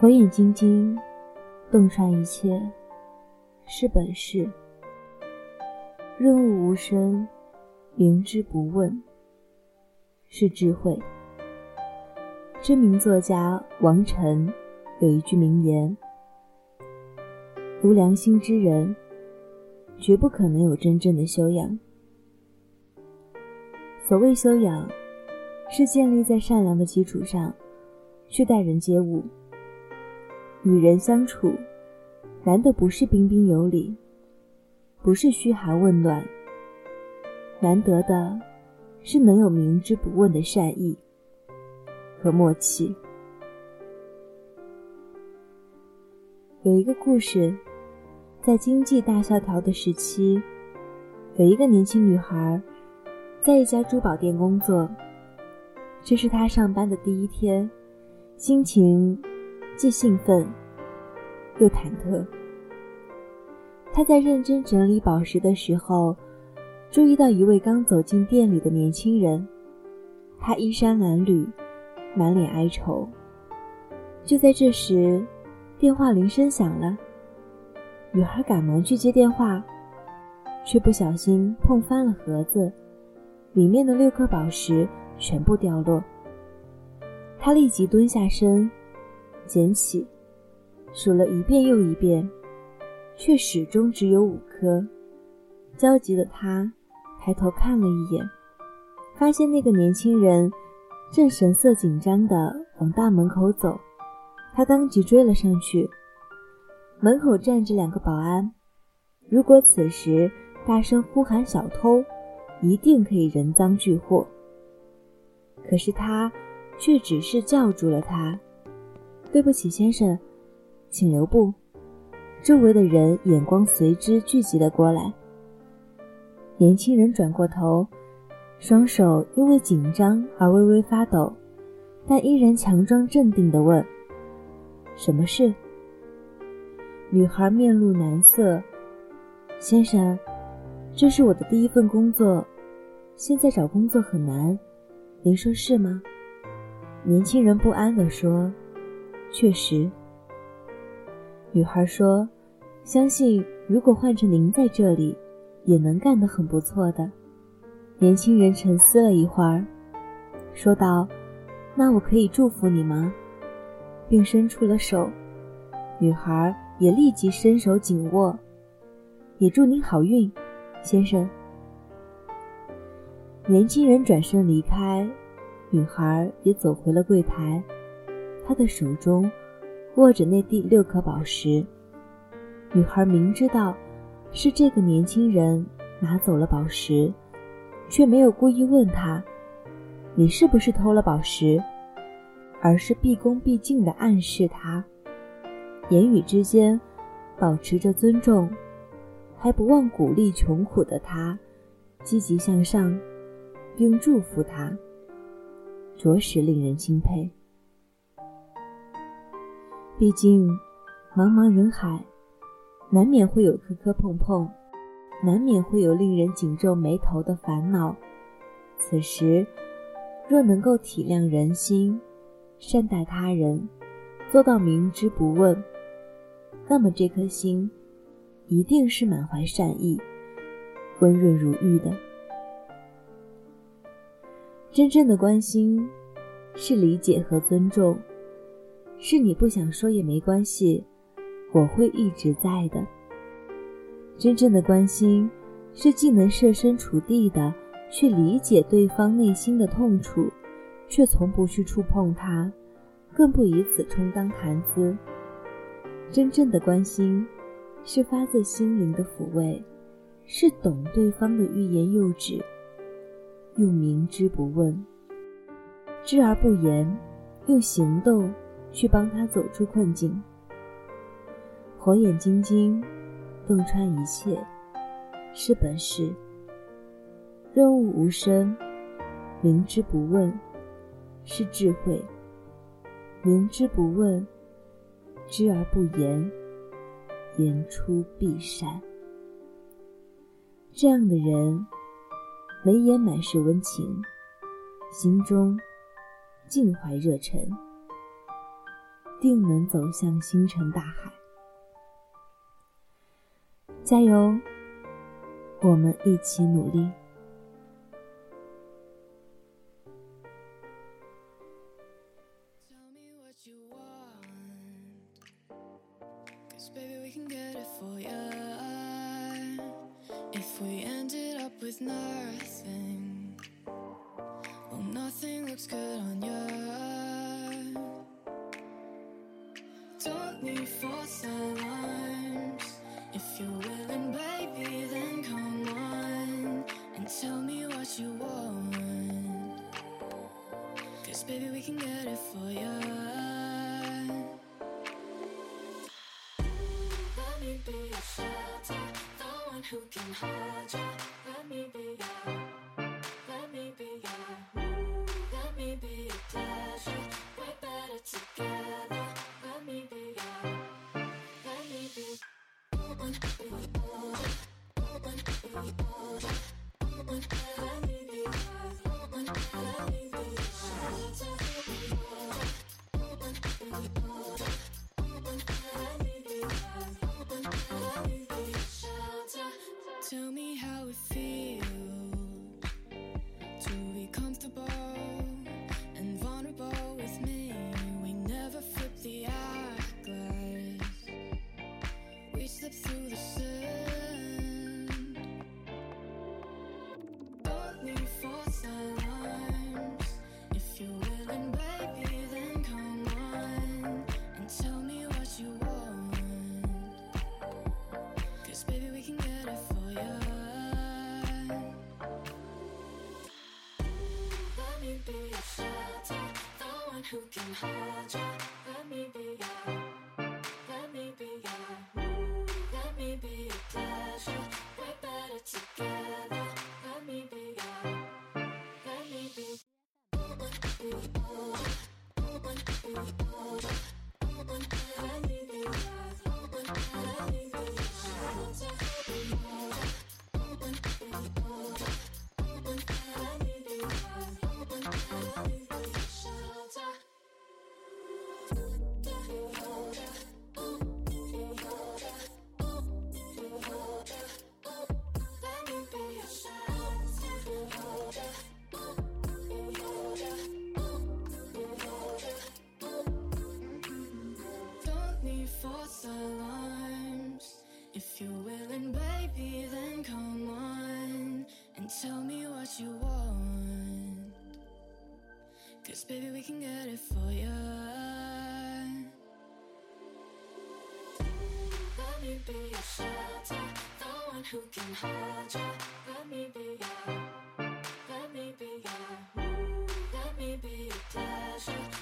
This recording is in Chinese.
火眼金睛，洞穿一切，是本事；润物无声，明知不问，是智慧。知名作家王晨有一句名言：“无良心之人，绝不可能有真正的修养。”所谓修养，是建立在善良的基础上去待人接物。与人相处，难的不是彬彬有礼，不是嘘寒问暖，难得的是能有明知不问的善意和默契。有一个故事，在经济大萧条的时期，有一个年轻女孩在一家珠宝店工作，这是她上班的第一天，心情。既兴奋又忐忑。他在认真整理宝石的时候，注意到一位刚走进店里的年轻人。他衣衫褴褛，满脸哀愁。就在这时，电话铃声响了。女孩赶忙去接电话，却不小心碰翻了盒子，里面的六颗宝石全部掉落。她立即蹲下身。捡起，数了一遍又一遍，却始终只有五颗。焦急的他抬头看了一眼，发现那个年轻人正神色紧张地往大门口走。他当即追了上去。门口站着两个保安，如果此时大声呼喊“小偷”，一定可以人赃俱获。可是他却只是叫住了他。对不起，先生，请留步。周围的人眼光随之聚集了过来。年轻人转过头，双手因为紧张而微微发抖，但依然强装镇定地问：“什么事？”女孩面露难色：“先生，这是我的第一份工作，现在找工作很难，您说是吗？”年轻人不安地说。确实，女孩说：“相信如果换成您在这里，也能干得很不错的。”年轻人沉思了一会儿，说道：“那我可以祝福你吗？”并伸出了手，女孩也立即伸手紧握，也祝您好运，先生。年轻人转身离开，女孩也走回了柜台。他的手中握着那第六颗宝石，女孩明知道是这个年轻人拿走了宝石，却没有故意问他：“你是不是偷了宝石？”而是毕恭毕敬地暗示他，言语之间保持着尊重，还不忘鼓励穷苦的他积极向上，并祝福他，着实令人钦佩。毕竟，茫茫人海，难免会有磕磕碰碰，难免会有令人紧皱眉头的烦恼。此时，若能够体谅人心，善待他人，做到明知不问，那么这颗心一定是满怀善意、温润如玉的。真正的关心，是理解和尊重。是你不想说也没关系，我会一直在的。真正的关心，是既能设身处地的去理解对方内心的痛楚，却从不去触碰它，更不以此充当谈资。真正的关心，是发自心灵的抚慰，是懂对方的欲言又止，又明知不问，知而不言，用行动。去帮他走出困境，火眼金睛，洞穿一切，是本事；润物无声，明知不问，是智慧；明知不问，知而不言，言出必善。这样的人，眉眼满是温情，心中尽怀热忱。定能走向星辰大海。加油，我们一起努力。Don't need false alarms. If you're willing, baby, then come on and tell me what you want. Baby, we can get it for you. Let me be your shelter, the one who can hold you. Cause baby, we can get it for you. Let me be your shelter, the one who can hold you. Let me be your, let me be your, let me be your pleasure.